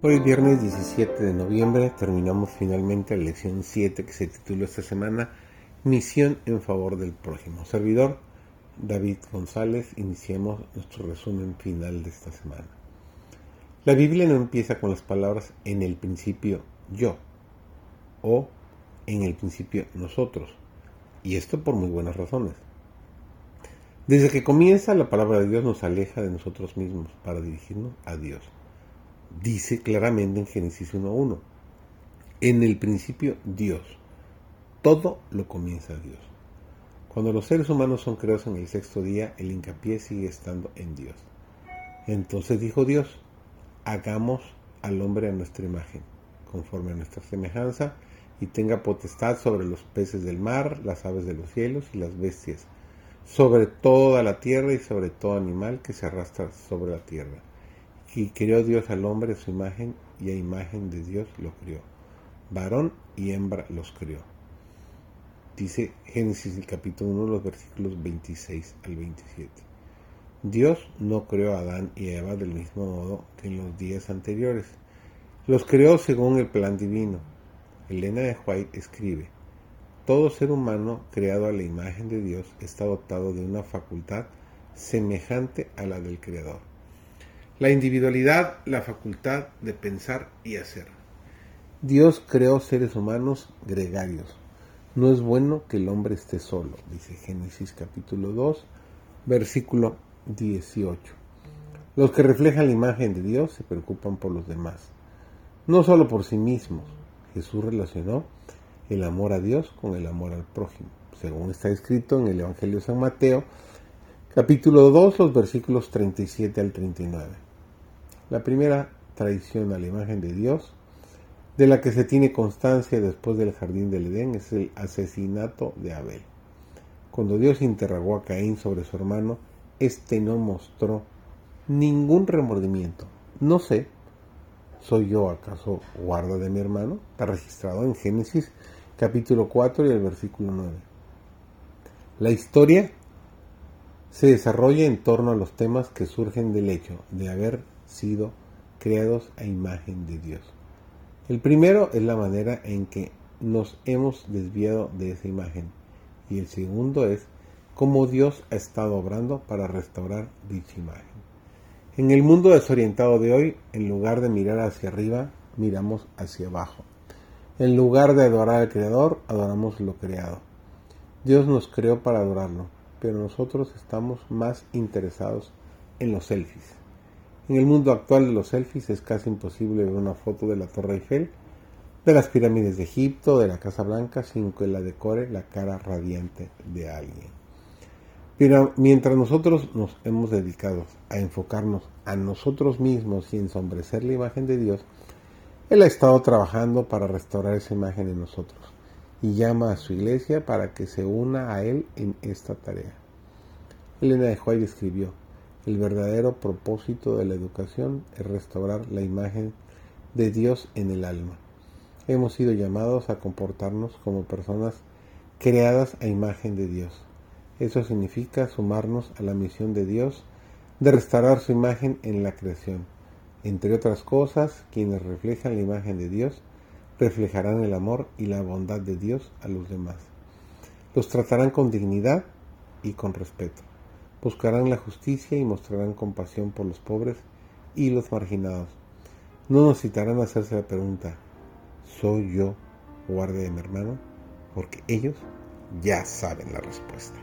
Hoy viernes 17 de noviembre terminamos finalmente la lección 7 que se tituló esta semana Misión en favor del prójimo. Servidor David González, iniciemos nuestro resumen final de esta semana. La Biblia no empieza con las palabras en el principio yo o en el principio nosotros, y esto por muy buenas razones. Desde que comienza la palabra de Dios nos aleja de nosotros mismos para dirigirnos a Dios dice claramente en Génesis 1.1. En el principio Dios. Todo lo comienza Dios. Cuando los seres humanos son creados en el sexto día, el hincapié sigue estando en Dios. Entonces dijo Dios, hagamos al hombre a nuestra imagen, conforme a nuestra semejanza, y tenga potestad sobre los peces del mar, las aves de los cielos y las bestias, sobre toda la tierra y sobre todo animal que se arrastra sobre la tierra y creó Dios al hombre a su imagen y a imagen de Dios lo crió. Varón y hembra los crió. Dice Génesis el capítulo 1, los versículos 26 al 27. Dios no creó a Adán y Eva del mismo modo que en los días anteriores. Los creó según el plan divino. Elena de White escribe, todo ser humano creado a la imagen de Dios está dotado de una facultad semejante a la del Creador la individualidad, la facultad de pensar y hacer. Dios creó seres humanos gregarios. No es bueno que el hombre esté solo, dice Génesis capítulo 2, versículo 18. Los que reflejan la imagen de Dios se preocupan por los demás, no solo por sí mismos. Jesús relacionó el amor a Dios con el amor al prójimo, según está escrito en el Evangelio de San Mateo, capítulo 2, los versículos 37 al 39. La primera traición a la imagen de Dios, de la que se tiene constancia después del jardín del Edén, es el asesinato de Abel. Cuando Dios interrogó a Caín sobre su hermano, éste no mostró ningún remordimiento. No sé, ¿soy yo acaso guarda de mi hermano? Está registrado en Génesis capítulo 4 y el versículo 9. La historia se desarrolla en torno a los temas que surgen del hecho de haber sido creados a imagen de Dios. El primero es la manera en que nos hemos desviado de esa imagen y el segundo es cómo Dios ha estado obrando para restaurar dicha imagen. En el mundo desorientado de hoy, en lugar de mirar hacia arriba, miramos hacia abajo. En lugar de adorar al Creador, adoramos lo creado. Dios nos creó para adorarlo, pero nosotros estamos más interesados en los selfies. En el mundo actual de los selfies es casi imposible ver una foto de la Torre Eiffel, de las pirámides de Egipto, de la Casa Blanca, sin que la decore la cara radiante de alguien. Pero mientras nosotros nos hemos dedicado a enfocarnos a nosotros mismos y ensombrecer la imagen de Dios, Él ha estado trabajando para restaurar esa imagen en nosotros y llama a su iglesia para que se una a Él en esta tarea. Elena de White escribió, el verdadero propósito de la educación es restaurar la imagen de Dios en el alma. Hemos sido llamados a comportarnos como personas creadas a imagen de Dios. Eso significa sumarnos a la misión de Dios de restaurar su imagen en la creación. Entre otras cosas, quienes reflejan la imagen de Dios reflejarán el amor y la bondad de Dios a los demás. Los tratarán con dignidad y con respeto buscarán la justicia y mostrarán compasión por los pobres y los marginados. No necesitarán hacerse la pregunta, ¿soy yo guardia de mi hermano? Porque ellos ya saben la respuesta.